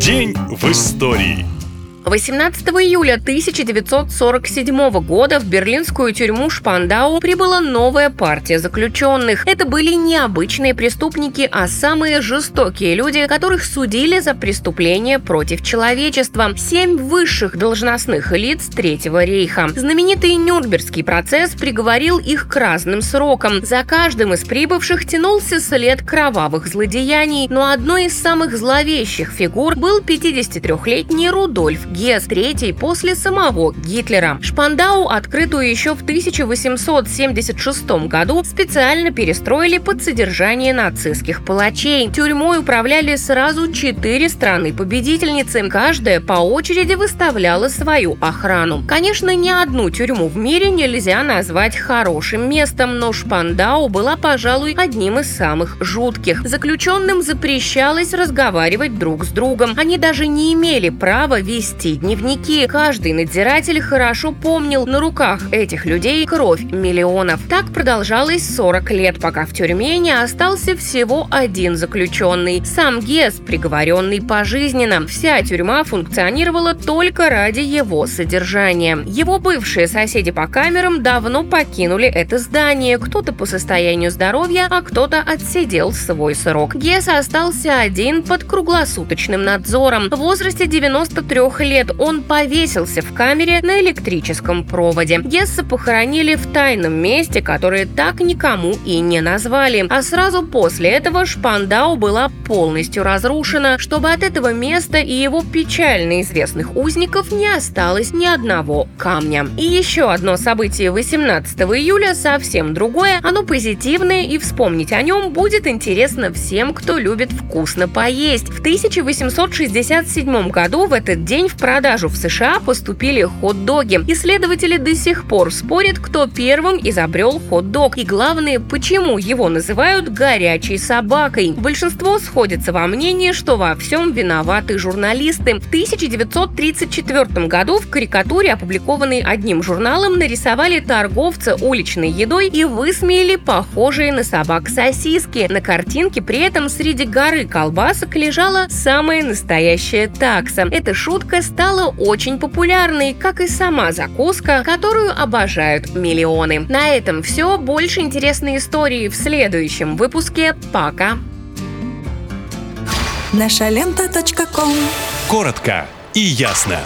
День в истории. 18 июля 1947 года в берлинскую тюрьму Шпандау прибыла новая партия заключенных. Это были не обычные преступники, а самые жестокие люди, которых судили за преступления против человечества. Семь высших должностных лиц Третьего рейха. Знаменитый Нюрнбергский процесс приговорил их к разным срокам. За каждым из прибывших тянулся след кровавых злодеяний, но одной из самых зловещих фигур был 53-летний Рудольф Гесс, третий после самого Гитлера. Шпандау, открытую еще в 1876 году, специально перестроили под содержание нацистских палачей. Тюрьмой управляли сразу четыре страны-победительницы. Каждая по очереди выставляла свою охрану. Конечно, ни одну тюрьму в мире нельзя назвать хорошим местом, но Шпандау была, пожалуй, одним из самых жутких. Заключенным запрещалось разговаривать друг с другом. Они даже не имели права вести вести дневники. Каждый надзиратель хорошо помнил на руках этих людей кровь миллионов. Так продолжалось 40 лет, пока в тюрьме не остался всего один заключенный. Сам Гес, приговоренный пожизненно. Вся тюрьма функционировала только ради его содержания. Его бывшие соседи по камерам давно покинули это здание. Кто-то по состоянию здоровья, а кто-то отсидел свой срок. Гес остался один под круглосуточным надзором. В возрасте 93 лет лет он повесился в камере на электрическом проводе. Гесса похоронили в тайном месте, которое так никому и не назвали. А сразу после этого Шпандау была полностью разрушена, чтобы от этого места и его печально известных узников не осталось ни одного камня. И еще одно событие 18 июля совсем другое, оно позитивное и вспомнить о нем будет интересно всем, кто любит вкусно поесть. В 1867 году в этот день в продажу в США поступили хот-доги. Исследователи до сих пор спорят, кто первым изобрел хот-дог. И главное, почему его называют горячей собакой. Большинство сходится во мнении, что во всем виноваты журналисты. В 1934 году в карикатуре, опубликованной одним журналом, нарисовали торговца уличной едой и высмеяли похожие на собак сосиски. На картинке при этом среди горы колбасок лежала самая настоящая такса. Эта шутка стала очень популярной, как и сама закуска, которую обожают миллионы. На этом все. Больше интересной истории в следующем выпуске. Пока! Наша лента. Коротко и ясно.